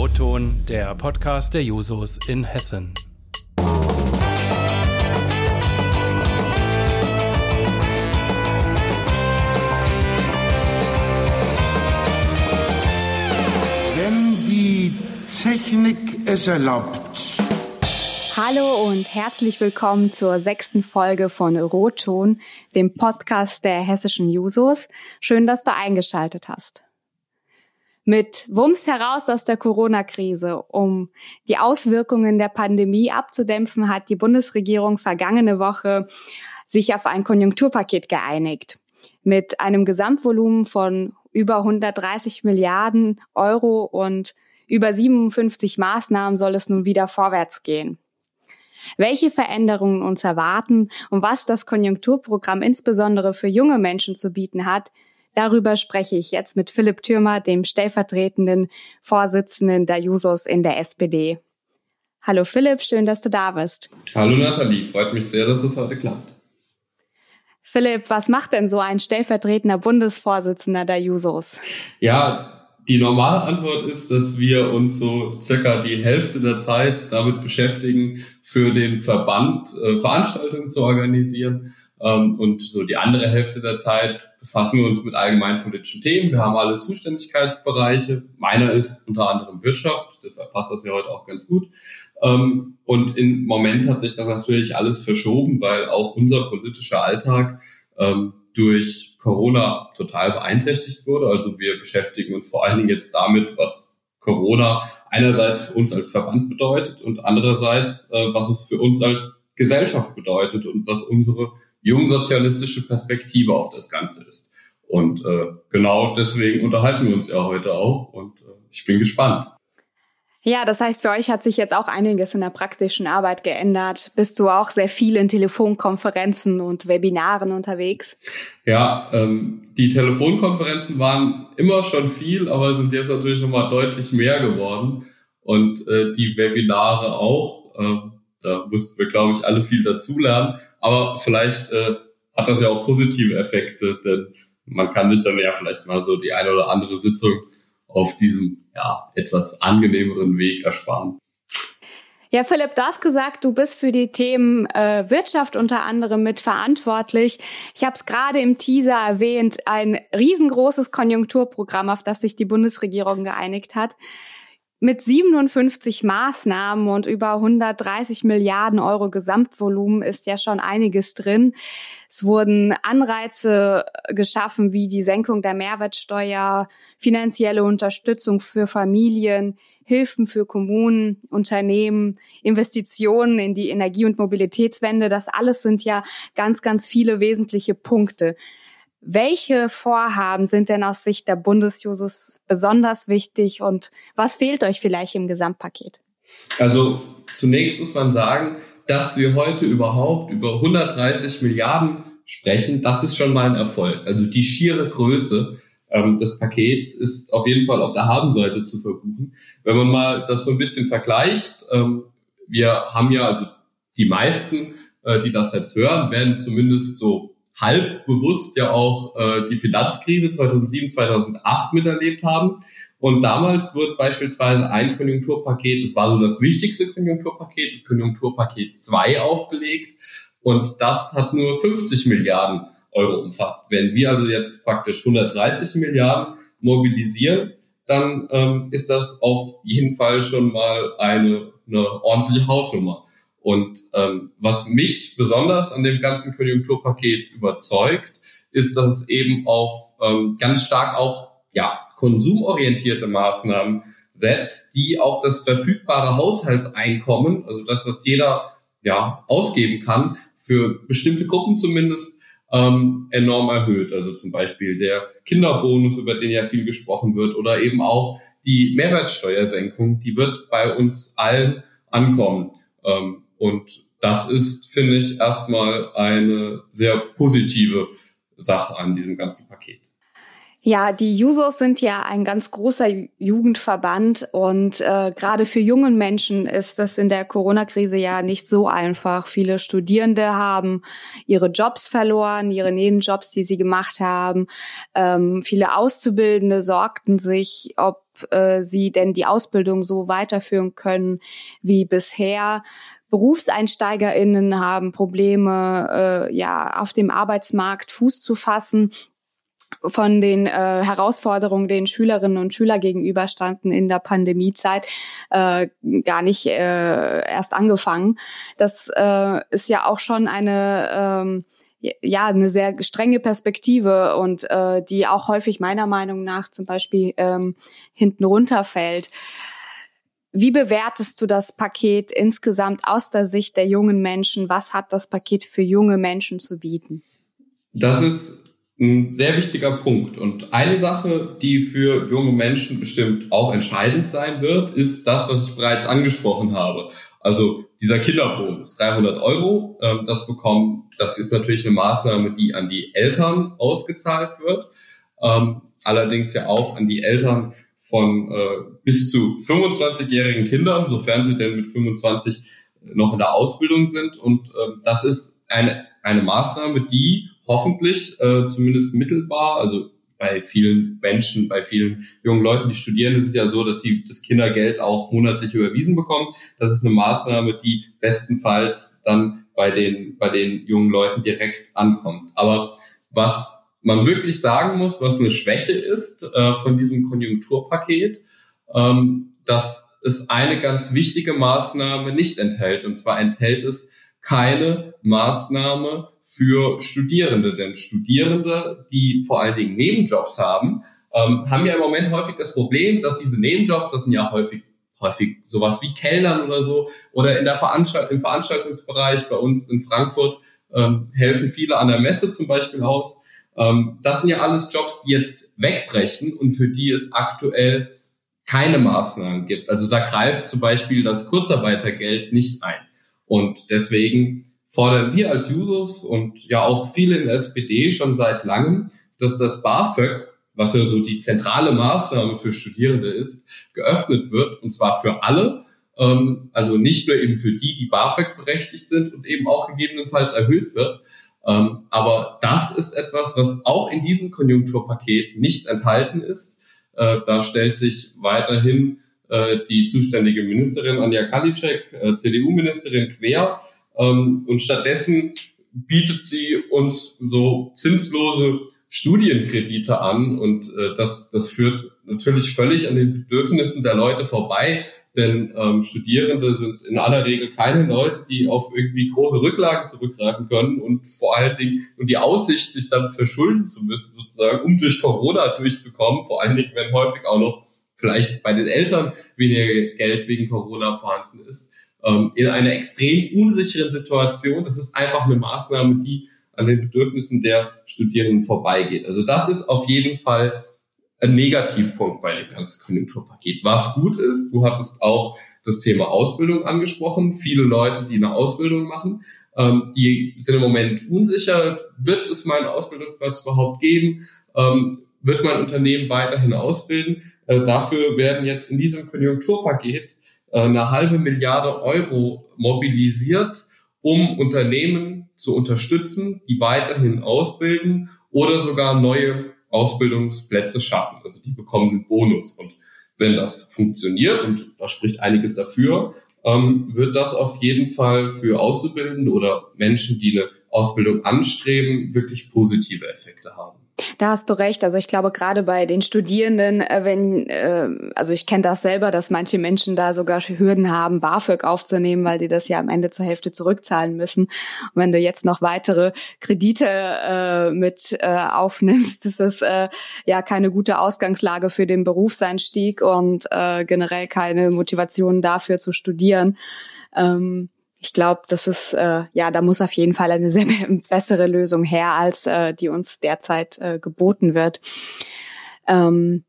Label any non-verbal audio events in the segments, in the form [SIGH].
Roton, der Podcast der Jusos in Hessen. Wenn die Technik es erlaubt. Hallo und herzlich willkommen zur sechsten Folge von Roton, dem Podcast der hessischen Jusos. Schön, dass du eingeschaltet hast. Mit Wumms heraus aus der Corona-Krise, um die Auswirkungen der Pandemie abzudämpfen, hat die Bundesregierung vergangene Woche sich auf ein Konjunkturpaket geeinigt. Mit einem Gesamtvolumen von über 130 Milliarden Euro und über 57 Maßnahmen soll es nun wieder vorwärts gehen welche Veränderungen uns erwarten und was das Konjunkturprogramm insbesondere für junge Menschen zu bieten hat, darüber spreche ich jetzt mit Philipp Thürmer, dem stellvertretenden Vorsitzenden der Jusos in der SPD. Hallo Philipp, schön, dass du da bist. Hallo Nathalie, freut mich sehr, dass es heute klappt. Philipp, was macht denn so ein stellvertretender Bundesvorsitzender der Jusos? Ja, die normale Antwort ist, dass wir uns so circa die Hälfte der Zeit damit beschäftigen, für den Verband äh, Veranstaltungen zu organisieren. Ähm, und so die andere Hälfte der Zeit befassen wir uns mit allgemeinpolitischen Themen. Wir haben alle Zuständigkeitsbereiche. Meiner ist unter anderem Wirtschaft, deshalb passt das ja heute auch ganz gut. Ähm, und im Moment hat sich das natürlich alles verschoben, weil auch unser politischer Alltag ähm, durch Corona total beeinträchtigt wurde. Also wir beschäftigen uns vor allen Dingen jetzt damit, was Corona einerseits für uns als Verband bedeutet und andererseits, äh, was es für uns als Gesellschaft bedeutet und was unsere jungsozialistische Perspektive auf das Ganze ist. Und äh, genau deswegen unterhalten wir uns ja heute auch und äh, ich bin gespannt. Ja, das heißt, für euch hat sich jetzt auch einiges in der praktischen Arbeit geändert. Bist du auch sehr viel in Telefonkonferenzen und Webinaren unterwegs? Ja, ähm, die Telefonkonferenzen waren immer schon viel, aber sind jetzt natürlich nochmal deutlich mehr geworden. Und äh, die Webinare auch. Äh, da mussten wir, glaube ich, alle viel dazulernen. Aber vielleicht äh, hat das ja auch positive Effekte, denn man kann sich dann ja vielleicht mal so die eine oder andere Sitzung auf diesem ja, etwas angenehmeren Weg ersparen. Ja, Philipp, du hast gesagt, du bist für die Themen äh, Wirtschaft unter anderem mitverantwortlich. Ich habe es gerade im Teaser erwähnt, ein riesengroßes Konjunkturprogramm, auf das sich die Bundesregierung geeinigt hat mit 57 Maßnahmen und über 130 Milliarden Euro Gesamtvolumen ist ja schon einiges drin. Es wurden Anreize geschaffen wie die Senkung der Mehrwertsteuer, finanzielle Unterstützung für Familien, Hilfen für Kommunen, Unternehmen, Investitionen in die Energie- und Mobilitätswende. Das alles sind ja ganz, ganz viele wesentliche Punkte. Welche Vorhaben sind denn aus Sicht der Bundesjusos besonders wichtig und was fehlt euch vielleicht im Gesamtpaket? Also zunächst muss man sagen, dass wir heute überhaupt über 130 Milliarden sprechen, das ist schon mal ein Erfolg. Also die schiere Größe ähm, des Pakets ist auf jeden Fall auf der Habenseite zu verbuchen. Wenn man mal das so ein bisschen vergleicht, ähm, wir haben ja also die meisten, äh, die das jetzt hören, werden zumindest so halb bewusst ja auch äh, die Finanzkrise 2007, 2008 miterlebt haben. Und damals wird beispielsweise ein Konjunkturpaket, das war so das wichtigste Konjunkturpaket, das Konjunkturpaket 2 aufgelegt. Und das hat nur 50 Milliarden Euro umfasst. Wenn wir also jetzt praktisch 130 Milliarden mobilisieren, dann ähm, ist das auf jeden Fall schon mal eine, eine ordentliche Hausnummer. Und ähm, was mich besonders an dem ganzen Konjunkturpaket überzeugt, ist, dass es eben auf ähm, ganz stark auch ja, konsumorientierte Maßnahmen setzt, die auch das verfügbare Haushaltseinkommen, also das, was jeder ja, ausgeben kann, für bestimmte Gruppen zumindest ähm, enorm erhöht. Also zum Beispiel der Kinderbonus, über den ja viel gesprochen wird, oder eben auch die Mehrwertsteuersenkung, die wird bei uns allen ankommen. Ähm, und das ist, finde ich, erstmal eine sehr positive Sache an diesem ganzen Paket. Ja, die Jusos sind ja ein ganz großer Jugendverband und äh, gerade für jungen Menschen ist das in der Corona-Krise ja nicht so einfach. Viele Studierende haben ihre Jobs verloren, ihre Nebenjobs, die sie gemacht haben. Ähm, viele Auszubildende sorgten sich, ob äh, sie denn die Ausbildung so weiterführen können wie bisher. BerufseinsteigerInnen haben Probleme, äh, ja, auf dem Arbeitsmarkt Fuß zu fassen von den äh, Herausforderungen, den Schülerinnen und Schüler gegenüberstanden in der Pandemiezeit, äh, gar nicht äh, erst angefangen. Das äh, ist ja auch schon eine ähm, ja eine sehr strenge Perspektive und äh, die auch häufig meiner Meinung nach zum Beispiel ähm, hinten runterfällt. Wie bewertest du das Paket insgesamt aus der Sicht der jungen Menschen? Was hat das Paket für junge Menschen zu bieten? Das ist ein sehr wichtiger Punkt. Und eine Sache, die für junge Menschen bestimmt auch entscheidend sein wird, ist das, was ich bereits angesprochen habe. Also dieser Kinderbonus, 300 Euro, ähm, das bekommen, das ist natürlich eine Maßnahme, die an die Eltern ausgezahlt wird. Ähm, allerdings ja auch an die Eltern von äh, bis zu 25-jährigen Kindern, sofern sie denn mit 25 noch in der Ausbildung sind. Und äh, das ist eine, eine Maßnahme, die hoffentlich äh, zumindest mittelbar, also bei vielen Menschen, bei vielen jungen Leuten, die studieren, ist es ja so, dass sie das Kindergeld auch monatlich überwiesen bekommen. Das ist eine Maßnahme, die bestenfalls dann bei den, bei den jungen Leuten direkt ankommt. Aber was man wirklich sagen muss, was eine Schwäche ist äh, von diesem Konjunkturpaket, ähm, dass es eine ganz wichtige Maßnahme nicht enthält. Und zwar enthält es keine Maßnahme für Studierende. Denn Studierende, die vor allen Dingen Nebenjobs haben, ähm, haben ja im Moment häufig das Problem, dass diese Nebenjobs, das sind ja häufig häufig sowas wie Kellnern oder so, oder in der Veranstalt im Veranstaltungsbereich bei uns in Frankfurt ähm, helfen viele an der Messe zum Beispiel aus. Ähm, das sind ja alles Jobs, die jetzt wegbrechen und für die es aktuell keine Maßnahmen gibt. Also da greift zum Beispiel das Kurzarbeitergeld nicht ein. Und deswegen fordern wir als Jusos und ja auch viele in der SPD schon seit langem, dass das BAföG, was ja so die zentrale Maßnahme für Studierende ist, geöffnet wird und zwar für alle. Ähm, also nicht nur eben für die, die BAföG berechtigt sind und eben auch gegebenenfalls erhöht wird. Ähm, aber das ist etwas, was auch in diesem Konjunkturpaket nicht enthalten ist. Äh, da stellt sich weiterhin äh, die zuständige Ministerin Anja Kalitschek, äh, CDU-Ministerin, quer ähm, und stattdessen bietet sie uns so zinslose Studienkredite an und äh, das, das führt natürlich völlig an den Bedürfnissen der Leute vorbei, denn ähm, Studierende sind in aller Regel keine Leute, die auf irgendwie große Rücklagen zurückgreifen können und vor allen Dingen und die Aussicht, sich dann verschulden zu müssen, sozusagen, um durch Corona durchzukommen, vor allen Dingen, wenn häufig auch noch vielleicht bei den Eltern weniger Geld wegen Corona vorhanden ist, ähm, in einer extrem unsicheren Situation. Das ist einfach eine Maßnahme, die an den Bedürfnissen der Studierenden vorbeigeht. Also das ist auf jeden Fall ein Negativpunkt bei dem ganzen Konjunkturpaket. Was gut ist, du hattest auch das Thema Ausbildung angesprochen. Viele Leute, die eine Ausbildung machen, ähm, die sind im Moment unsicher, wird es meinen Ausbildungsplatz überhaupt geben? Ähm, wird mein Unternehmen weiterhin ausbilden? Äh, dafür werden jetzt in diesem Konjunkturpaket äh, eine halbe Milliarde Euro mobilisiert, um Unternehmen zu unterstützen, die weiterhin ausbilden oder sogar neue Ausbildungsplätze schaffen. Also die bekommen einen Bonus. Und wenn das funktioniert, und da spricht einiges dafür, ähm, wird das auf jeden Fall für Auszubildende oder Menschen, die eine Ausbildung anstreben, wirklich positive Effekte haben. Da hast du recht. Also ich glaube gerade bei den Studierenden, äh, wenn, äh, also ich kenne das selber, dass manche Menschen da sogar Hürden haben, BAföG aufzunehmen, weil die das ja am Ende zur Hälfte zurückzahlen müssen. Und wenn du jetzt noch weitere Kredite äh, mit äh, aufnimmst, [LAUGHS] ist das äh, ja keine gute Ausgangslage für den Berufseinstieg und äh, generell keine Motivation dafür zu studieren. Ähm, ich glaube, das ist äh, ja, da muss auf jeden Fall eine sehr [LAUGHS] bessere Lösung her, als äh, die uns derzeit äh, geboten wird. Ähm,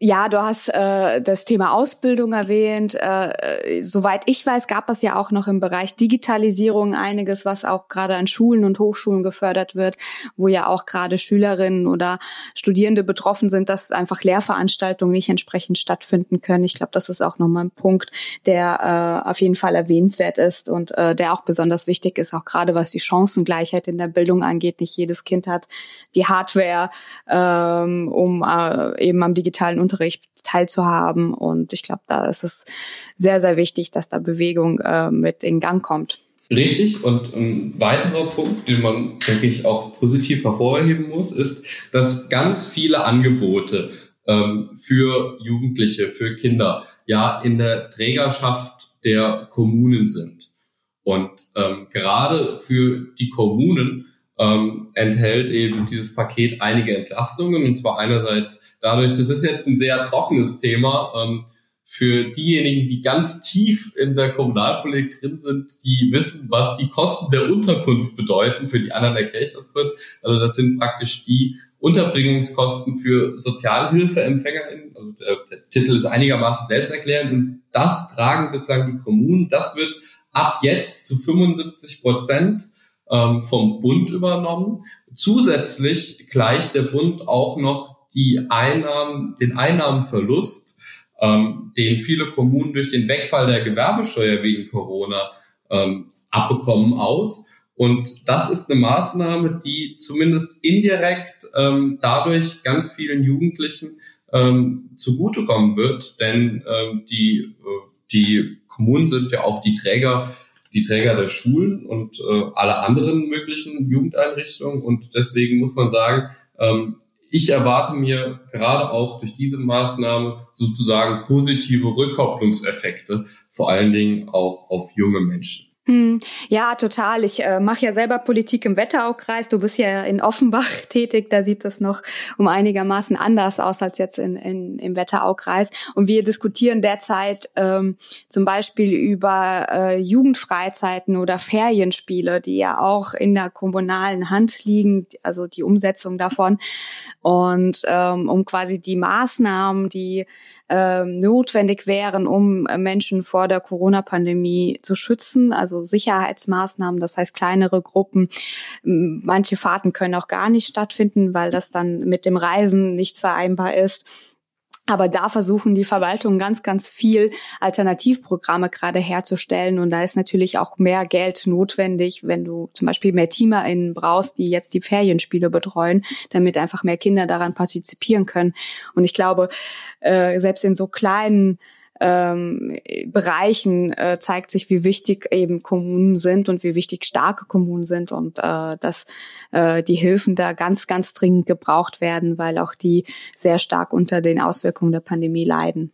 Ja, du hast äh, das Thema Ausbildung erwähnt. Äh, soweit ich weiß, gab es ja auch noch im Bereich Digitalisierung einiges, was auch gerade an Schulen und Hochschulen gefördert wird, wo ja auch gerade Schülerinnen oder Studierende betroffen sind, dass einfach Lehrveranstaltungen nicht entsprechend stattfinden können. Ich glaube, das ist auch nochmal ein Punkt, der äh, auf jeden Fall erwähnenswert ist und äh, der auch besonders wichtig ist, auch gerade was die Chancengleichheit in der Bildung angeht. Nicht jedes Kind hat die Hardware, ähm, um äh, eben am digitalen Unterricht teilzuhaben. Und ich glaube, da ist es sehr, sehr wichtig, dass da Bewegung äh, mit in Gang kommt. Richtig. Und ein weiterer Punkt, den man, denke ich, auch positiv hervorheben muss, ist, dass ganz viele Angebote ähm, für Jugendliche, für Kinder ja in der Trägerschaft der Kommunen sind. Und ähm, gerade für die Kommunen ähm, enthält eben dieses Paket einige Entlastungen. Und zwar einerseits dadurch, das ist jetzt ein sehr trockenes Thema, ähm, für diejenigen, die ganz tief in der Kommunalpolitik drin sind, die wissen, was die Kosten der Unterkunft bedeuten. Für die anderen erkläre ich das kurz. Also das sind praktisch die Unterbringungskosten für SozialhilfeempfängerInnen. Also der, der Titel ist einigermaßen selbsterklärend und das tragen bislang die Kommunen. Das wird ab jetzt zu 75 Prozent ähm, vom Bund übernommen. Zusätzlich gleicht der Bund auch noch die Einnahmen, den Einnahmenverlust, ähm, den viele Kommunen durch den Wegfall der Gewerbesteuer wegen Corona ähm, abbekommen aus. Und das ist eine Maßnahme, die zumindest indirekt ähm, dadurch ganz vielen Jugendlichen ähm, zugutekommen wird, denn ähm, die, äh, die Kommunen sind ja auch die Träger die Träger der Schulen und äh, alle anderen möglichen Jugendeinrichtungen. Und deswegen muss man sagen, ähm, ich erwarte mir gerade auch durch diese Maßnahme sozusagen positive Rückkopplungseffekte, vor allen Dingen auch auf junge Menschen. Hm, ja, total. Ich äh, mache ja selber Politik im Wetteraukreis. Du bist ja in Offenbach [LAUGHS] tätig. Da sieht das noch um einigermaßen anders aus als jetzt in, in, im Wetteraukreis. Und wir diskutieren derzeit ähm, zum Beispiel über äh, Jugendfreizeiten oder Ferienspiele, die ja auch in der kommunalen Hand liegen, also die Umsetzung davon. Und ähm, um quasi die Maßnahmen, die ähm, notwendig wären, um äh, Menschen vor der Corona-Pandemie zu schützen, also Sicherheitsmaßnahmen, das heißt kleinere Gruppen. Manche Fahrten können auch gar nicht stattfinden, weil das dann mit dem Reisen nicht vereinbar ist. Aber da versuchen die Verwaltungen ganz, ganz viel Alternativprogramme gerade herzustellen. Und da ist natürlich auch mehr Geld notwendig, wenn du zum Beispiel mehr TeamerInnen brauchst, die jetzt die Ferienspiele betreuen, damit einfach mehr Kinder daran partizipieren können. Und ich glaube, äh, selbst in so kleinen ähm, Bereichen äh, zeigt sich, wie wichtig eben Kommunen sind und wie wichtig starke Kommunen sind und äh, dass äh, die Hilfen da ganz, ganz dringend gebraucht werden, weil auch die sehr stark unter den Auswirkungen der Pandemie leiden.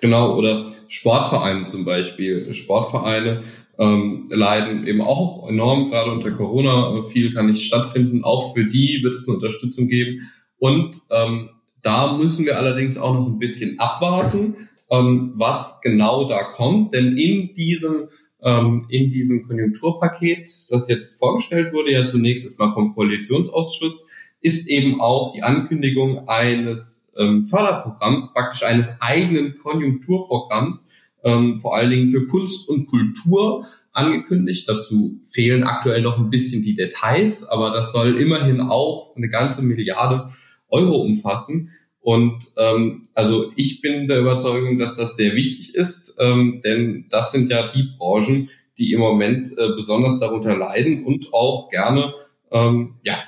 Genau, oder Sportvereine zum Beispiel. Sportvereine ähm, leiden eben auch enorm, gerade unter Corona. Viel kann nicht stattfinden. Auch für die wird es eine Unterstützung geben. Und ähm, da müssen wir allerdings auch noch ein bisschen abwarten ähm, was genau da kommt. Denn in diesem, ähm, in diesem Konjunkturpaket, das jetzt vorgestellt wurde, ja zunächst erstmal vom Koalitionsausschuss, ist eben auch die Ankündigung eines ähm, Förderprogramms, praktisch eines eigenen Konjunkturprogramms, ähm, vor allen Dingen für Kunst und Kultur angekündigt. Dazu fehlen aktuell noch ein bisschen die Details, aber das soll immerhin auch eine ganze Milliarde Euro umfassen. Und ähm, also ich bin der Überzeugung, dass das sehr wichtig ist, ähm, denn das sind ja die Branchen, die im Moment äh, besonders darunter leiden und auch gerne, ähm, ja,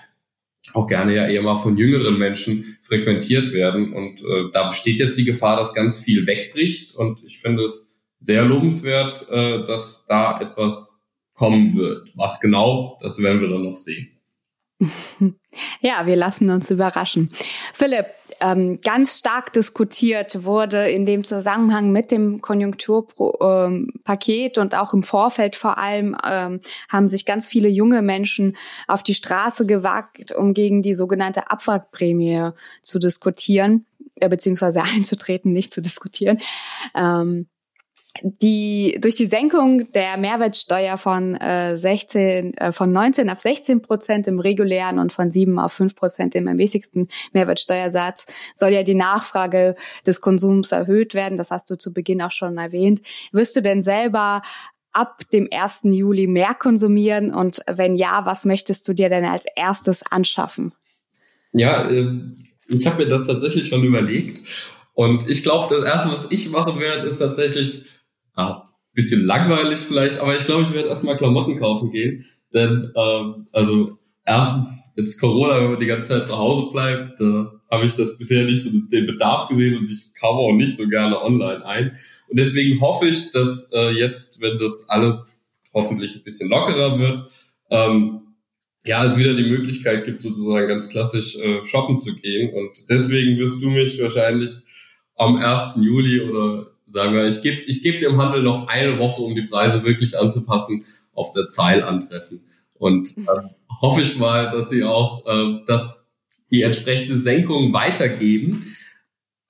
auch gerne ja eher mal von jüngeren Menschen frequentiert werden. Und äh, da besteht jetzt die Gefahr, dass ganz viel wegbricht. Und ich finde es sehr lobenswert, äh, dass da etwas kommen wird. Was genau, das werden wir dann noch sehen. Ja, wir lassen uns überraschen. Philipp, ähm, ganz stark diskutiert wurde in dem Zusammenhang mit dem Konjunkturpaket und auch im Vorfeld vor allem ähm, haben sich ganz viele junge Menschen auf die Straße gewagt, um gegen die sogenannte Abwrackprämie zu diskutieren, äh, beziehungsweise [LAUGHS] einzutreten, nicht zu diskutieren. Ähm, die durch die Senkung der Mehrwertsteuer von äh, 16 äh, von 19 auf 16 Prozent im regulären und von 7 auf 5 Prozent im ermäßigten Mehrwertsteuersatz soll ja die Nachfrage des Konsums erhöht werden. Das hast du zu Beginn auch schon erwähnt. Wirst du denn selber ab dem 1. Juli mehr konsumieren und wenn ja, was möchtest du dir denn als erstes anschaffen? Ja, äh, ich habe mir das tatsächlich schon überlegt und ich glaube, das erste, was ich machen werde, ist tatsächlich ah, bisschen langweilig vielleicht, aber ich glaube, ich werde erstmal Klamotten kaufen gehen. Denn, ähm, also erstens, jetzt Corona, wenn man die ganze Zeit zu Hause bleibt, da habe ich das bisher nicht so den Bedarf gesehen und ich kaufe auch nicht so gerne online ein. Und deswegen hoffe ich, dass äh, jetzt, wenn das alles hoffentlich ein bisschen lockerer wird, ähm, ja, es wieder die Möglichkeit gibt, sozusagen ganz klassisch äh, shoppen zu gehen. Und deswegen wirst du mich wahrscheinlich am 1. Juli oder sagen wir, ich gebe ich geb dem Handel noch eine Woche, um die Preise wirklich anzupassen, auf der Zeil antreffen. Und äh, hoffe ich mal, dass sie auch äh, das, die entsprechende Senkung weitergeben.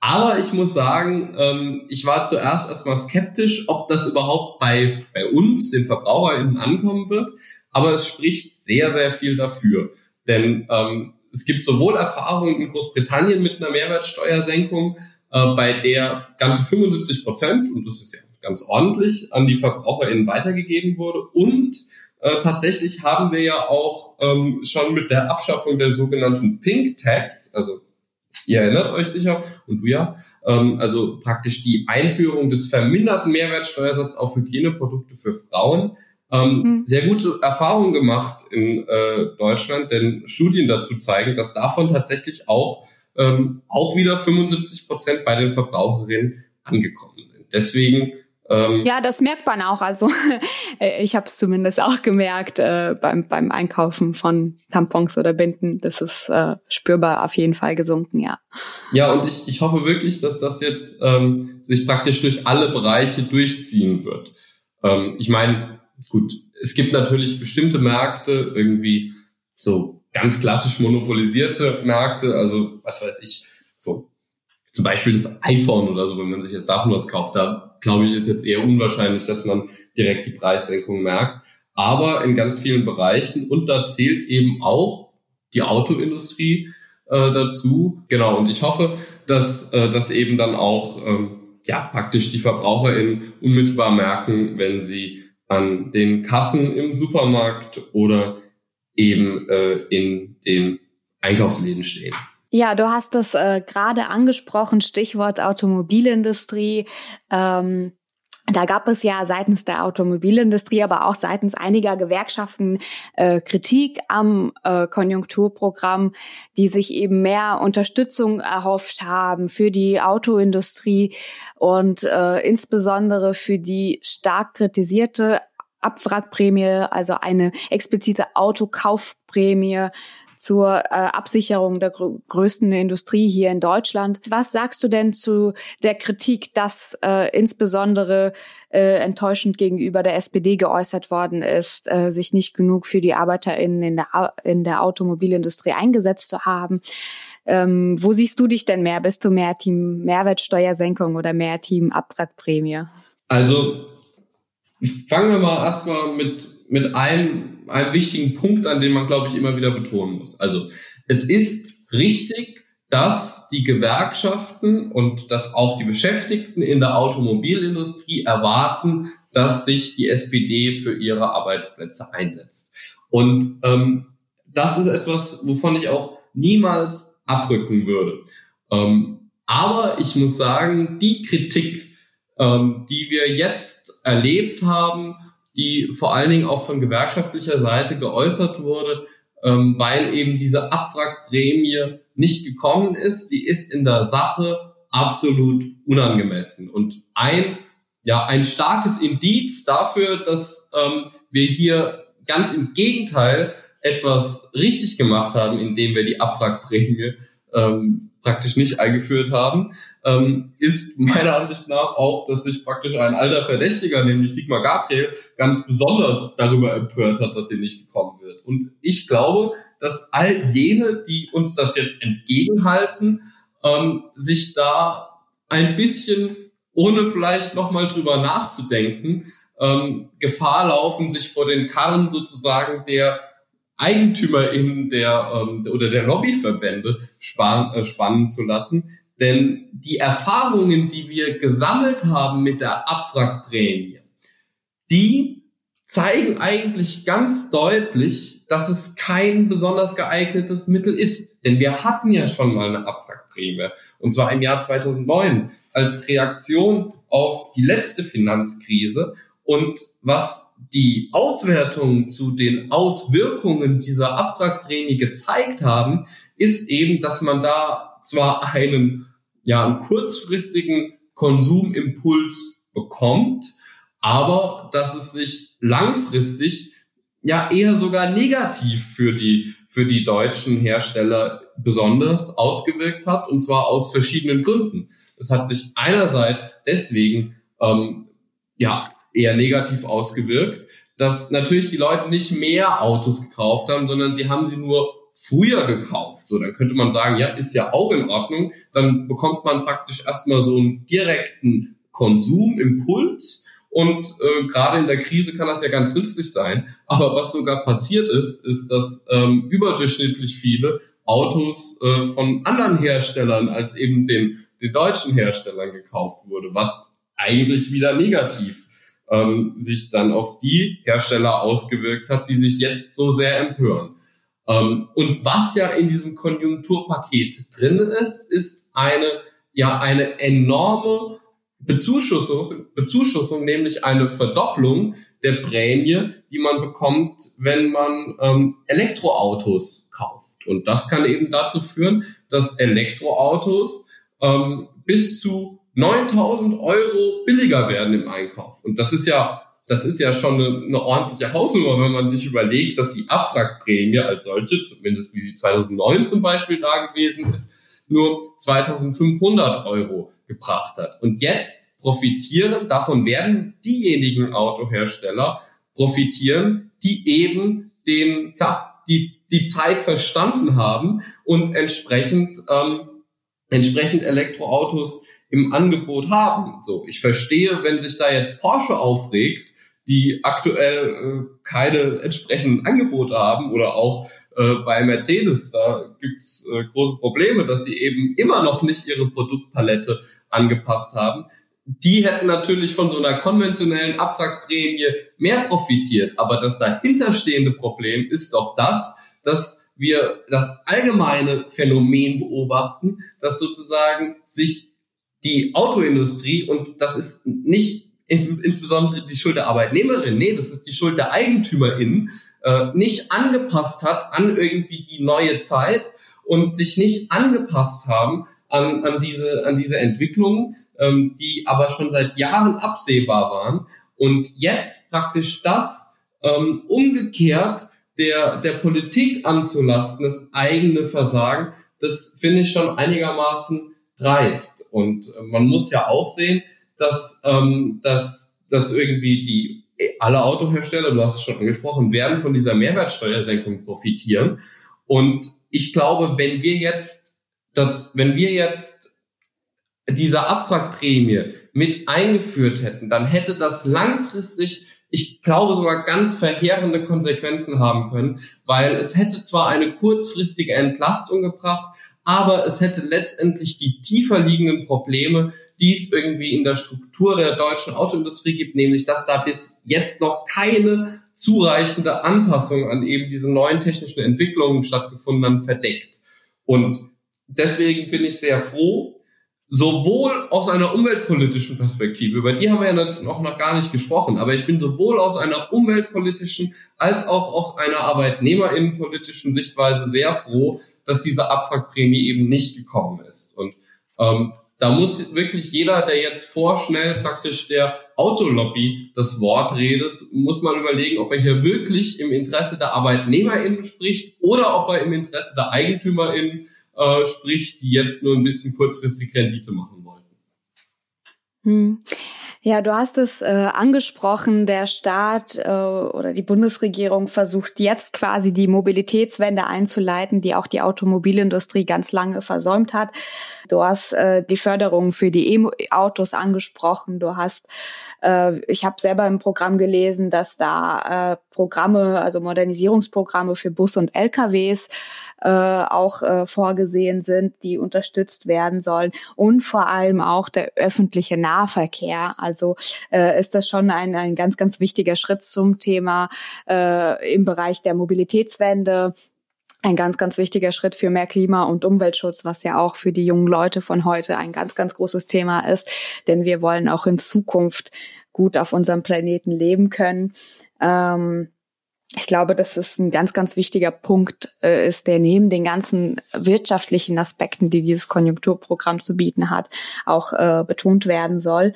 Aber ich muss sagen, ähm, ich war zuerst erstmal skeptisch, ob das überhaupt bei, bei uns, den VerbraucherInnen, ankommen wird. Aber es spricht sehr, sehr viel dafür. Denn ähm, es gibt sowohl Erfahrungen in Großbritannien mit einer Mehrwertsteuersenkung, äh, bei der ganze 75 Prozent, und das ist ja ganz ordentlich, an die VerbraucherInnen weitergegeben wurde. Und äh, tatsächlich haben wir ja auch ähm, schon mit der Abschaffung der sogenannten Pink Tax, also ihr erinnert euch sicher, und du ja, ähm, also praktisch die Einführung des verminderten Mehrwertsteuersatzes auf Hygieneprodukte für Frauen, ähm, mhm. sehr gute Erfahrungen gemacht in äh, Deutschland, denn Studien dazu zeigen, dass davon tatsächlich auch ähm, auch wieder 75 Prozent bei den Verbraucherinnen angekommen sind. Deswegen ähm, ja, das merkt man auch. Also [LAUGHS] ich habe es zumindest auch gemerkt äh, beim, beim Einkaufen von Tampons oder Binden. Das ist äh, spürbar auf jeden Fall gesunken, ja. Ja, und ich, ich hoffe wirklich, dass das jetzt ähm, sich praktisch durch alle Bereiche durchziehen wird. Ähm, ich meine, gut, es gibt natürlich bestimmte Märkte, irgendwie so ganz klassisch monopolisierte Märkte, also was weiß ich, so zum Beispiel das iPhone oder so, wenn man sich jetzt davon was kauft, da glaube ich, ist jetzt eher unwahrscheinlich, dass man direkt die Preissenkung merkt. Aber in ganz vielen Bereichen und da zählt eben auch die Autoindustrie äh, dazu. Genau, und ich hoffe, dass äh, das eben dann auch ähm, ja praktisch die VerbraucherInnen unmittelbar merken, wenn sie an den Kassen im Supermarkt oder eben äh, in den Einkaufsläden stehen. Ja, du hast das äh, gerade angesprochen, Stichwort Automobilindustrie. Ähm da gab es ja seitens der Automobilindustrie, aber auch seitens einiger Gewerkschaften äh, Kritik am äh, Konjunkturprogramm, die sich eben mehr Unterstützung erhofft haben für die Autoindustrie und äh, insbesondere für die stark kritisierte Abwrackprämie, also eine explizite Autokaufprämie zur äh, Absicherung der gr größten Industrie hier in Deutschland. Was sagst du denn zu der Kritik, dass äh, insbesondere äh, enttäuschend gegenüber der SPD geäußert worden ist, äh, sich nicht genug für die ArbeiterInnen in der, in der Automobilindustrie eingesetzt zu haben? Ähm, wo siehst du dich denn mehr? Bist du mehr Team Mehrwertsteuersenkung oder mehr Team Abwrackprämie? Also Fangen wir mal erstmal mit, mit einem, einem wichtigen Punkt an, den man, glaube ich, immer wieder betonen muss. Also es ist richtig, dass die Gewerkschaften und dass auch die Beschäftigten in der Automobilindustrie erwarten, dass sich die SPD für ihre Arbeitsplätze einsetzt. Und ähm, das ist etwas, wovon ich auch niemals abrücken würde. Ähm, aber ich muss sagen, die Kritik, ähm, die wir jetzt erlebt haben, die vor allen Dingen auch von gewerkschaftlicher Seite geäußert wurde, ähm, weil eben diese Abwrackprämie nicht gekommen ist, die ist in der Sache absolut unangemessen. Und ein, ja, ein starkes Indiz dafür, dass ähm, wir hier ganz im Gegenteil etwas richtig gemacht haben, indem wir die Abwrackprämie ähm, praktisch nicht eingeführt haben, ähm, ist meiner Ansicht nach auch, dass sich praktisch ein alter Verdächtiger, nämlich Sigmar Gabriel, ganz besonders darüber empört hat, dass sie nicht gekommen wird. Und ich glaube, dass all jene, die uns das jetzt entgegenhalten, ähm, sich da ein bisschen ohne vielleicht nochmal drüber nachzudenken, ähm, Gefahr laufen, sich vor den Karren sozusagen der EigentümerInnen der ähm, oder der Lobbyverbände span äh, spannen zu lassen. Denn die Erfahrungen, die wir gesammelt haben mit der Abwrackprämie, die zeigen eigentlich ganz deutlich, dass es kein besonders geeignetes Mittel ist. Denn wir hatten ja schon mal eine Abwrackprämie. Und zwar im Jahr 2009 als Reaktion auf die letzte Finanzkrise. Und was die Auswertungen zu den Auswirkungen dieser Abwrackprämie gezeigt haben, ist eben, dass man da zwar einen, ja, einen kurzfristigen Konsumimpuls bekommt, aber dass es sich langfristig ja eher sogar negativ für die, für die deutschen Hersteller besonders ausgewirkt hat, und zwar aus verschiedenen Gründen. Es hat sich einerseits deswegen ähm, ja eher negativ ausgewirkt, dass natürlich die Leute nicht mehr Autos gekauft haben, sondern sie haben sie nur früher gekauft. So, dann könnte man sagen, ja, ist ja auch in Ordnung. Dann bekommt man praktisch erstmal so einen direkten Konsumimpuls. Und äh, gerade in der Krise kann das ja ganz nützlich sein. Aber was sogar passiert ist, ist, dass ähm, überdurchschnittlich viele Autos äh, von anderen Herstellern als eben den, den deutschen Herstellern gekauft wurde, was eigentlich wieder negativ ähm, sich dann auf die Hersteller ausgewirkt hat, die sich jetzt so sehr empören. Ähm, und was ja in diesem Konjunkturpaket drin ist, ist eine, ja, eine enorme Bezuschussung, Bezuschussung, nämlich eine Verdopplung der Prämie, die man bekommt, wenn man ähm, Elektroautos kauft. Und das kann eben dazu führen, dass Elektroautos ähm, bis zu 9000 Euro billiger werden im Einkauf. Und das ist ja, das ist ja schon eine, eine ordentliche Hausnummer, wenn man sich überlegt, dass die Abwrackprämie als solche, zumindest wie sie 2009 zum Beispiel da gewesen ist, nur 2500 Euro gebracht hat. Und jetzt profitieren, davon werden diejenigen Autohersteller profitieren, die eben den, ja, die, die Zeit verstanden haben und entsprechend, ähm, entsprechend Elektroautos im Angebot haben. So, ich verstehe, wenn sich da jetzt Porsche aufregt, die aktuell äh, keine entsprechenden Angebote haben oder auch äh, bei Mercedes, da gibt's äh, große Probleme, dass sie eben immer noch nicht ihre Produktpalette angepasst haben. Die hätten natürlich von so einer konventionellen Abwrackprämie mehr profitiert. Aber das dahinterstehende Problem ist doch das, dass wir das allgemeine Phänomen beobachten, dass sozusagen sich die Autoindustrie, und das ist nicht in, insbesondere die Schuld der Arbeitnehmerin, nee, das ist die Schuld der Eigentümerin, äh, nicht angepasst hat an irgendwie die neue Zeit und sich nicht angepasst haben an, an, diese, an diese Entwicklungen, ähm, die aber schon seit Jahren absehbar waren. Und jetzt praktisch das ähm, umgekehrt der, der Politik anzulasten, das eigene Versagen, das finde ich schon einigermaßen dreist. Und äh, man muss ja auch sehen, dass, ähm, dass, dass irgendwie die alle Autohersteller, du hast es schon angesprochen, werden von dieser Mehrwertsteuersenkung profitieren. Und ich glaube, wenn wir jetzt, das, wenn wir jetzt diese Abwrackprämie mit eingeführt hätten, dann hätte das langfristig, ich glaube sogar ganz verheerende Konsequenzen haben können, weil es hätte zwar eine kurzfristige Entlastung gebracht, aber es hätte letztendlich die tiefer liegenden Probleme, die es irgendwie in der Struktur der deutschen Autoindustrie gibt, nämlich dass da bis jetzt noch keine zureichende Anpassung an eben diese neuen technischen Entwicklungen stattgefunden haben, verdeckt. Und deswegen bin ich sehr froh, sowohl aus einer umweltpolitischen Perspektive, über die haben wir ja jetzt noch, noch gar nicht gesprochen, aber ich bin sowohl aus einer umweltpolitischen als auch aus einer arbeitnehmerinnenpolitischen Sichtweise sehr froh, dass diese Abwrackprämie eben nicht gekommen ist. Und ähm, da muss wirklich jeder, der jetzt vorschnell praktisch der Autolobby das Wort redet, muss mal überlegen, ob er hier wirklich im Interesse der ArbeitnehmerInnen spricht oder ob er im Interesse der EigentümerInnen sprich, die jetzt nur ein bisschen kurzfristig Rendite machen wollten. Hm. Ja, du hast es äh, angesprochen, der Staat äh, oder die Bundesregierung versucht jetzt quasi die Mobilitätswende einzuleiten, die auch die Automobilindustrie ganz lange versäumt hat. Du hast äh, die Förderung für die E-Autos angesprochen. Du hast, äh, ich habe selber im Programm gelesen, dass da äh, Programme, also Modernisierungsprogramme für Bus und LKWs äh, auch äh, vorgesehen sind, die unterstützt werden sollen und vor allem auch der öffentliche Nahverkehr. Also äh, ist das schon ein, ein ganz, ganz wichtiger Schritt zum Thema äh, im Bereich der Mobilitätswende ein ganz, ganz wichtiger Schritt für mehr Klima- und Umweltschutz, was ja auch für die jungen Leute von heute ein ganz, ganz großes Thema ist. Denn wir wollen auch in Zukunft gut auf unserem Planeten leben können. Ähm, ich glaube, dass es ein ganz, ganz wichtiger Punkt äh, ist, der neben den ganzen wirtschaftlichen Aspekten, die dieses Konjunkturprogramm zu bieten hat, auch äh, betont werden soll.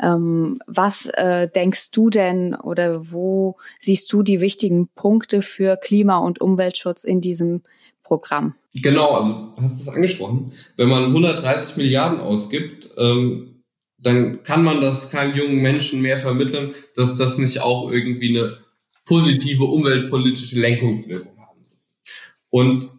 Ähm, was äh, denkst du denn oder wo siehst du die wichtigen Punkte für Klima- und Umweltschutz in diesem Programm? Genau, also du hast es angesprochen. Wenn man 130 Milliarden ausgibt, ähm, dann kann man das keinem jungen Menschen mehr vermitteln, dass das nicht auch irgendwie eine positive umweltpolitische Lenkungswirkung haben. Und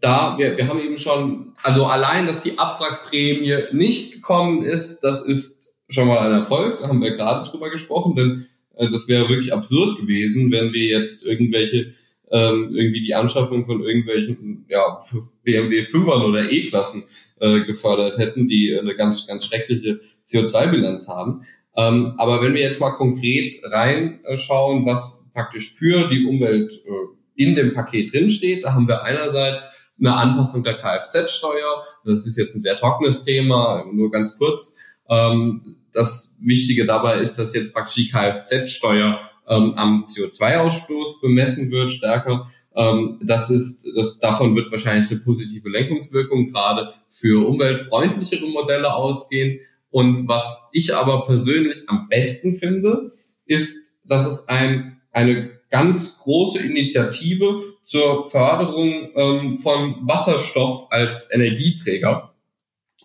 da, wir, wir haben eben schon, also allein, dass die Abwrackprämie nicht gekommen ist, das ist schon mal ein Erfolg, da haben wir gerade drüber gesprochen, denn äh, das wäre wirklich absurd gewesen, wenn wir jetzt irgendwelche, ähm, irgendwie die Anschaffung von irgendwelchen ja, BMW 5ern oder E-Klassen äh, gefördert hätten, die eine ganz, ganz schreckliche CO2-Bilanz haben. Ähm, aber wenn wir jetzt mal konkret reinschauen, was praktisch für die Umwelt äh, in dem Paket drinsteht. Da haben wir einerseits eine Anpassung der Kfz-Steuer. Das ist jetzt ein sehr trockenes Thema, nur ganz kurz. Ähm, das Wichtige dabei ist, dass jetzt praktisch die Kfz-Steuer ähm, am CO2-Ausstoß bemessen wird, stärker. Ähm, das ist, das, davon wird wahrscheinlich eine positive Lenkungswirkung gerade für umweltfreundlichere Modelle ausgehen. Und was ich aber persönlich am besten finde, ist, dass es ein eine ganz große Initiative zur Förderung ähm, von Wasserstoff als Energieträger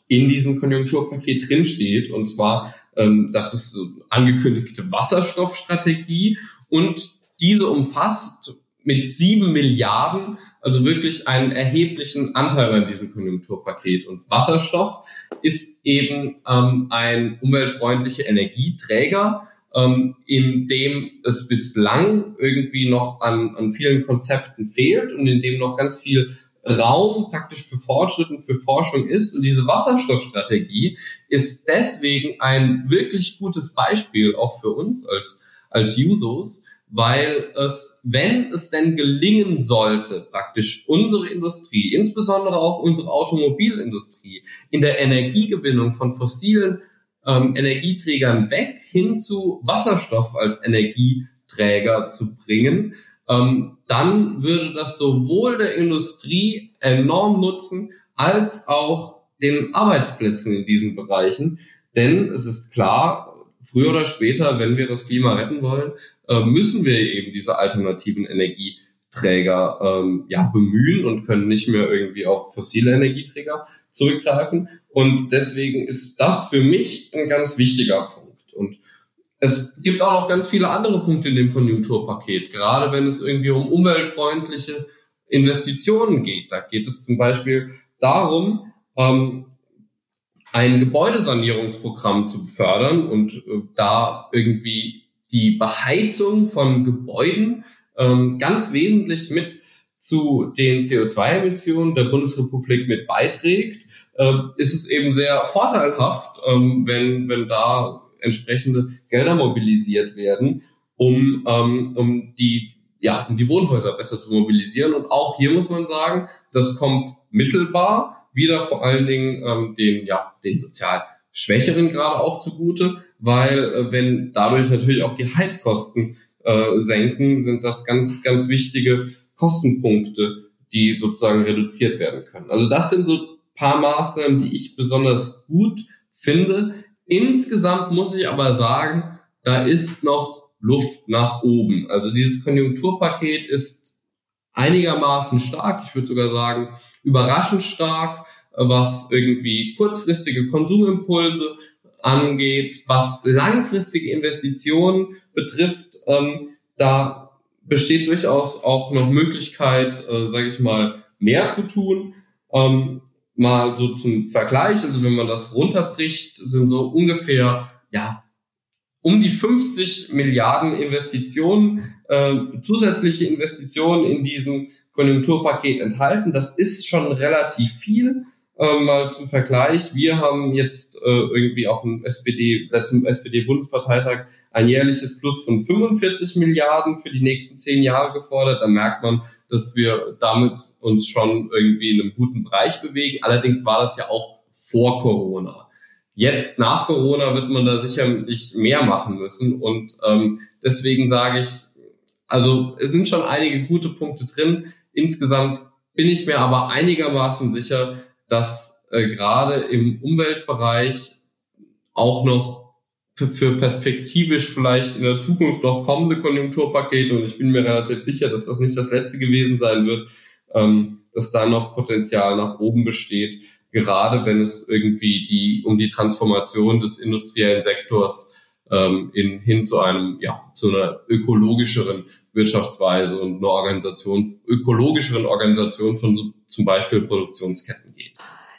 in diesem Konjunkturpaket drinsteht. Und zwar, ähm, das ist so angekündigte Wasserstoffstrategie und diese umfasst mit sieben Milliarden, also wirklich einen erheblichen Anteil an diesem Konjunkturpaket. Und Wasserstoff ist eben ähm, ein umweltfreundlicher Energieträger, ähm, in dem es bislang irgendwie noch an, an vielen Konzepten fehlt und in dem noch ganz viel Raum praktisch für Fortschritt und für Forschung ist. Und diese Wasserstoffstrategie ist deswegen ein wirklich gutes Beispiel auch für uns als, als Jusos, weil es, wenn es denn gelingen sollte, praktisch unsere Industrie, insbesondere auch unsere Automobilindustrie, in der Energiegewinnung von fossilen ähm, Energieträgern weg hin zu Wasserstoff als Energieträger zu bringen, ähm, dann würde das sowohl der Industrie enorm nutzen, als auch den Arbeitsplätzen in diesen Bereichen. Denn es ist klar, früher oder später, wenn wir das Klima retten wollen, äh, müssen wir eben diese alternativen Energieträger ähm, ja, bemühen und können nicht mehr irgendwie auf fossile Energieträger zurückgreifen. Und deswegen ist das für mich ein ganz wichtiger Punkt. Und es gibt auch noch ganz viele andere Punkte in dem Konjunkturpaket, gerade wenn es irgendwie um umweltfreundliche Investitionen geht. Da geht es zum Beispiel darum, ähm, ein Gebäudesanierungsprogramm zu fördern und äh, da irgendwie die Beheizung von Gebäuden ähm, ganz wesentlich mit zu den CO2-Emissionen der Bundesrepublik mit beiträgt, äh, ist es eben sehr vorteilhaft, ähm, wenn, wenn da entsprechende Gelder mobilisiert werden, um, ähm, um die ja, um die Wohnhäuser besser zu mobilisieren. Und auch hier muss man sagen, das kommt mittelbar wieder vor allen Dingen ähm, den, ja, den sozial Schwächeren gerade auch zugute, weil äh, wenn dadurch natürlich auch die Heizkosten äh, senken, sind das ganz, ganz wichtige Kostenpunkte, die sozusagen reduziert werden können. Also das sind so paar Maßnahmen, die ich besonders gut finde. Insgesamt muss ich aber sagen, da ist noch Luft nach oben. Also dieses Konjunkturpaket ist einigermaßen stark. Ich würde sogar sagen, überraschend stark, was irgendwie kurzfristige Konsumimpulse angeht, was langfristige Investitionen betrifft. Ähm, da besteht durchaus auch noch Möglichkeit, äh, sage ich mal, mehr zu tun. Ähm, mal so zum Vergleich, also wenn man das runterbricht, sind so ungefähr, ja, um die 50 Milliarden Investitionen, äh, zusätzliche Investitionen in diesem Konjunkturpaket enthalten. Das ist schon relativ viel. Ähm, mal zum Vergleich, wir haben jetzt äh, irgendwie auf dem SPD, letzten SPD-Bundesparteitag ein jährliches Plus von 45 Milliarden für die nächsten zehn Jahre gefordert. Da merkt man, dass wir damit uns schon irgendwie in einem guten Bereich bewegen. Allerdings war das ja auch vor Corona. Jetzt nach Corona wird man da sicherlich mehr machen müssen und ähm, deswegen sage ich, also es sind schon einige gute Punkte drin. Insgesamt bin ich mir aber einigermaßen sicher, dass äh, gerade im Umweltbereich auch noch für perspektivisch vielleicht in der Zukunft noch kommende Konjunkturpakete, und ich bin mir relativ sicher, dass das nicht das letzte gewesen sein wird, ähm, dass da noch Potenzial nach oben besteht, gerade wenn es irgendwie die um die Transformation des industriellen Sektors ähm, in, hin zu einem, ja, zu einer ökologischeren Wirtschaftsweise und einer Organisation, ökologischeren Organisation von zum Beispiel Produktionsketten geht.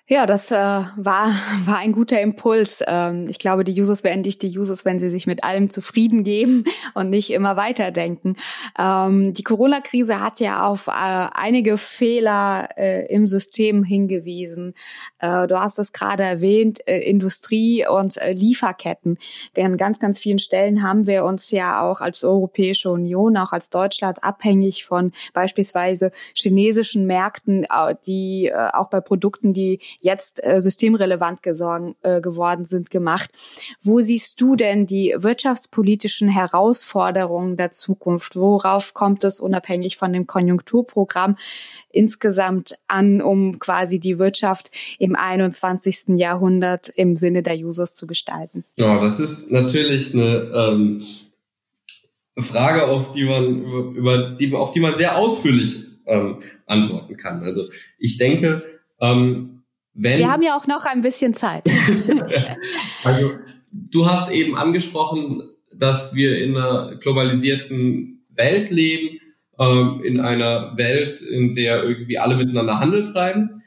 Ja, das äh, war, [LAUGHS] war ein guter Impuls. Ähm, ich glaube, die Users werden nicht die Users, wenn sie sich mit allem zufrieden geben [LAUGHS] und nicht immer weiterdenken. Ähm, die Corona-Krise hat ja auf äh, einige Fehler äh, im System hingewiesen. Äh, du hast es gerade erwähnt, äh, Industrie und äh, Lieferketten. Denn an ganz, ganz vielen Stellen haben wir uns ja auch als Europäische Union, auch als Deutschland abhängig von beispielsweise chinesischen Märkten, äh, die äh, auch bei Produkten, die jetzt äh, systemrelevant gesorgen, äh, geworden sind, gemacht. Wo siehst du denn die wirtschaftspolitischen Herausforderungen der Zukunft? Worauf kommt es unabhängig von dem Konjunkturprogramm insgesamt an, um quasi die Wirtschaft im 21. Jahrhundert im Sinne der Users zu gestalten? Ja, das ist natürlich eine ähm, Frage, auf die man über die, auf die man sehr ausführlich ähm, antworten kann. Also ich denke, ähm, wenn, Wir haben ja auch noch ein bisschen Zeit. [LAUGHS] [LAUGHS] also du hast eben angesprochen, dass wir in einer globalisierten Welt leben, ähm, in einer Welt, in der irgendwie alle miteinander Handel treiben.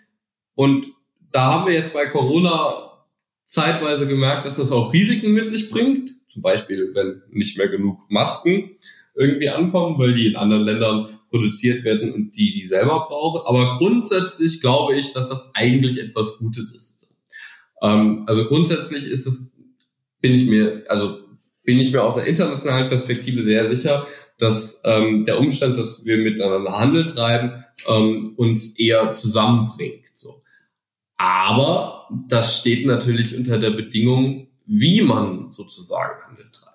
Und da haben wir jetzt bei Corona zeitweise gemerkt, dass das auch Risiken mit sich bringt. Zum Beispiel, wenn nicht mehr genug Masken irgendwie ankommen, weil die in anderen Ländern produziert werden und die die selber brauchen. Aber grundsätzlich glaube ich, dass das eigentlich etwas Gutes ist. Ähm, also grundsätzlich ist es, bin ich mir, also bin ich mir aus der internationalen Perspektive sehr sicher, dass ähm, der Umstand, dass wir miteinander Handel treiben, ähm, uns eher zusammenbringt. So. Aber das steht natürlich unter der Bedingung, wie man sozusagen Handel treibt.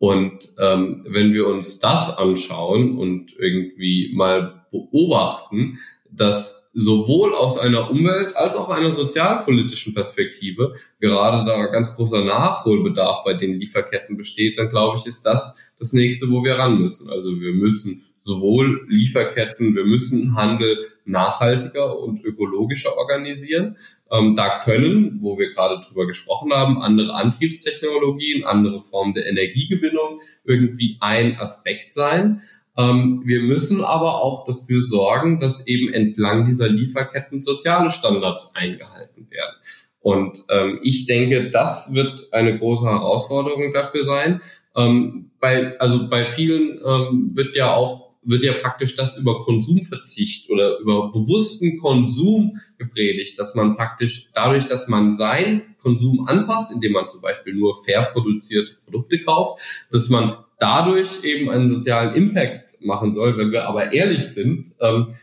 Und ähm, wenn wir uns das anschauen und irgendwie mal beobachten, dass sowohl aus einer Umwelt- als auch einer sozialpolitischen Perspektive gerade da ganz großer Nachholbedarf bei den Lieferketten besteht, dann glaube ich, ist das das nächste, wo wir ran müssen. Also wir müssen sowohl Lieferketten, wir müssen Handel nachhaltiger und ökologischer organisieren. Ähm, da können, wo wir gerade drüber gesprochen haben, andere Antriebstechnologien, andere Formen der Energiegewinnung irgendwie ein Aspekt sein. Ähm, wir müssen aber auch dafür sorgen, dass eben entlang dieser Lieferketten soziale Standards eingehalten werden. Und ähm, ich denke, das wird eine große Herausforderung dafür sein. Ähm, bei, also bei vielen ähm, wird ja auch wird ja praktisch das über Konsumverzicht oder über bewussten Konsum gepredigt, dass man praktisch dadurch, dass man sein Konsum anpasst, indem man zum Beispiel nur fair produzierte Produkte kauft, dass man dadurch eben einen sozialen Impact machen soll. Wenn wir aber ehrlich sind, ähm,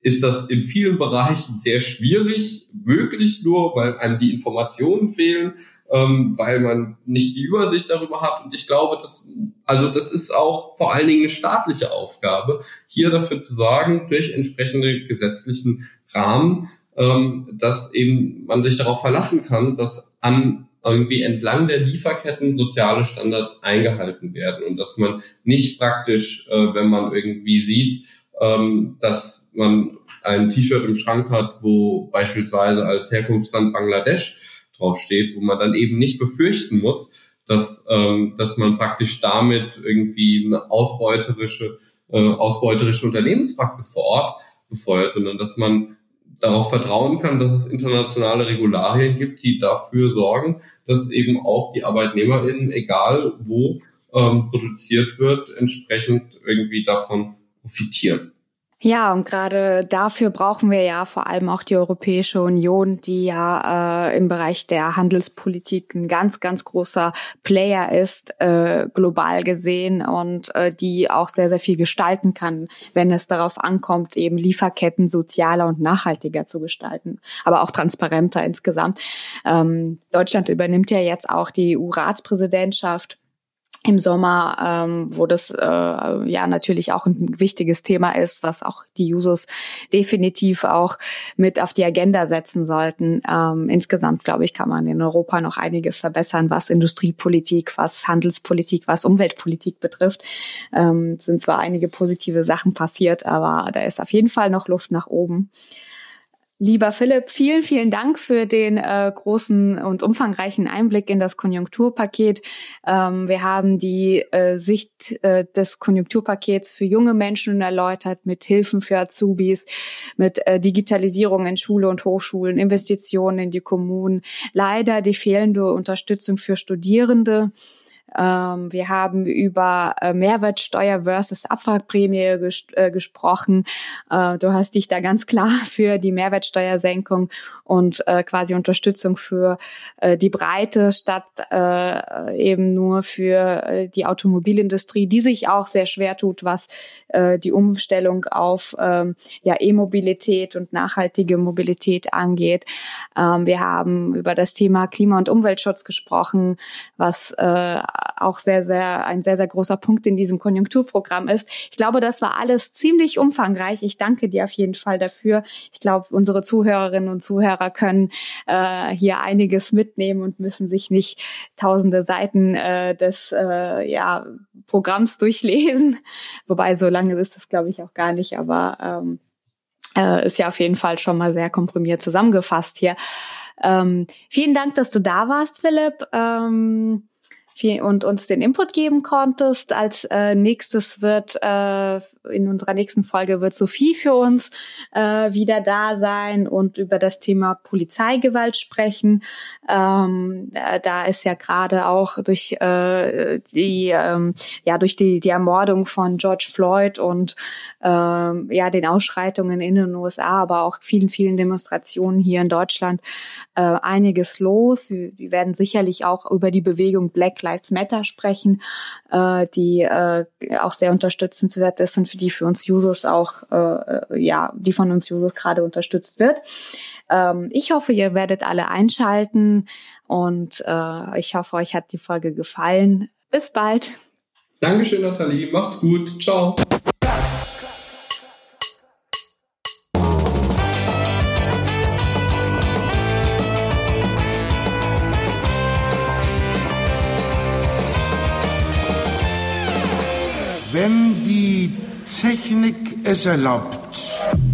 ist das in vielen Bereichen sehr schwierig möglich, nur weil einem die Informationen fehlen ähm, weil man nicht die Übersicht darüber hat. Und ich glaube, das, also das ist auch vor allen Dingen eine staatliche Aufgabe, hier dafür zu sorgen, durch entsprechende gesetzlichen Rahmen, ähm, dass eben man sich darauf verlassen kann, dass an irgendwie entlang der Lieferketten soziale Standards eingehalten werden und dass man nicht praktisch, äh, wenn man irgendwie sieht, ähm, dass man ein T-Shirt im Schrank hat, wo beispielsweise als Herkunftsland Bangladesch draufsteht, wo man dann eben nicht befürchten muss, dass, ähm, dass man praktisch damit irgendwie eine ausbeuterische, äh, ausbeuterische Unternehmenspraxis vor Ort befeuert, sondern dass man darauf vertrauen kann, dass es internationale Regularien gibt, die dafür sorgen, dass eben auch die ArbeitnehmerInnen, egal wo ähm, produziert wird, entsprechend irgendwie davon profitieren. Ja, und gerade dafür brauchen wir ja vor allem auch die Europäische Union, die ja äh, im Bereich der Handelspolitik ein ganz, ganz großer Player ist, äh, global gesehen und äh, die auch sehr, sehr viel gestalten kann, wenn es darauf ankommt, eben Lieferketten sozialer und nachhaltiger zu gestalten, aber auch transparenter insgesamt. Ähm, Deutschland übernimmt ja jetzt auch die EU-Ratspräsidentschaft im Sommer, ähm, wo das äh, ja natürlich auch ein wichtiges Thema ist, was auch die Jusos definitiv auch mit auf die Agenda setzen sollten. Ähm, insgesamt, glaube ich, kann man in Europa noch einiges verbessern, was Industriepolitik, was Handelspolitik, was Umweltpolitik betrifft. Ähm, sind zwar einige positive Sachen passiert, aber da ist auf jeden Fall noch Luft nach oben. Lieber Philipp, vielen, vielen Dank für den äh, großen und umfangreichen Einblick in das Konjunkturpaket. Ähm, wir haben die äh, Sicht äh, des Konjunkturpakets für junge Menschen erläutert mit Hilfen für Azubis, mit äh, Digitalisierung in Schule und Hochschulen, Investitionen in die Kommunen, leider die fehlende Unterstützung für Studierende. Ähm, wir haben über äh, Mehrwertsteuer versus Abwrackprämie ges äh, gesprochen. Äh, du hast dich da ganz [LAUGHS] klar für die Mehrwertsteuersenkung und äh, quasi Unterstützung für äh, die Breite statt äh, eben nur für die Automobilindustrie, die sich auch sehr schwer tut, was die Umstellung auf ähm, ja, E-Mobilität und nachhaltige Mobilität angeht. Ähm, wir haben über das Thema Klima- und Umweltschutz gesprochen, was äh, auch sehr, sehr, ein sehr, sehr großer Punkt in diesem Konjunkturprogramm ist. Ich glaube, das war alles ziemlich umfangreich. Ich danke dir auf jeden Fall dafür. Ich glaube, unsere Zuhörerinnen und Zuhörer können äh, hier einiges mitnehmen und müssen sich nicht tausende Seiten äh, des äh, ja, Programms durchlesen. [LAUGHS] Wobei, so lange ist das, glaube ich, auch gar nicht, aber ähm, äh, ist ja auf jeden Fall schon mal sehr komprimiert zusammengefasst hier. Ähm, vielen Dank, dass du da warst, Philipp. Ähm, und uns den Input geben konntest. Als äh, nächstes wird äh, in unserer nächsten Folge wird Sophie für uns äh, wieder da sein und über das Thema Polizeigewalt sprechen. Ähm, äh, da ist ja gerade auch durch äh, die ähm, ja durch die die Ermordung von George Floyd und ähm, ja den Ausschreitungen in den USA, aber auch vielen vielen Demonstrationen hier in Deutschland äh, einiges los. Wir, wir werden sicherlich auch über die Bewegung Black Lives Matter sprechen, äh, die äh, auch sehr unterstützenswert ist und für die für uns Jusos auch, äh, ja, die von uns Jusos gerade unterstützt wird. Ähm, ich hoffe, ihr werdet alle einschalten und äh, ich hoffe, euch hat die Folge gefallen. Bis bald. Dankeschön, Nathalie. Macht's gut. Ciao. Technik es erlaubt.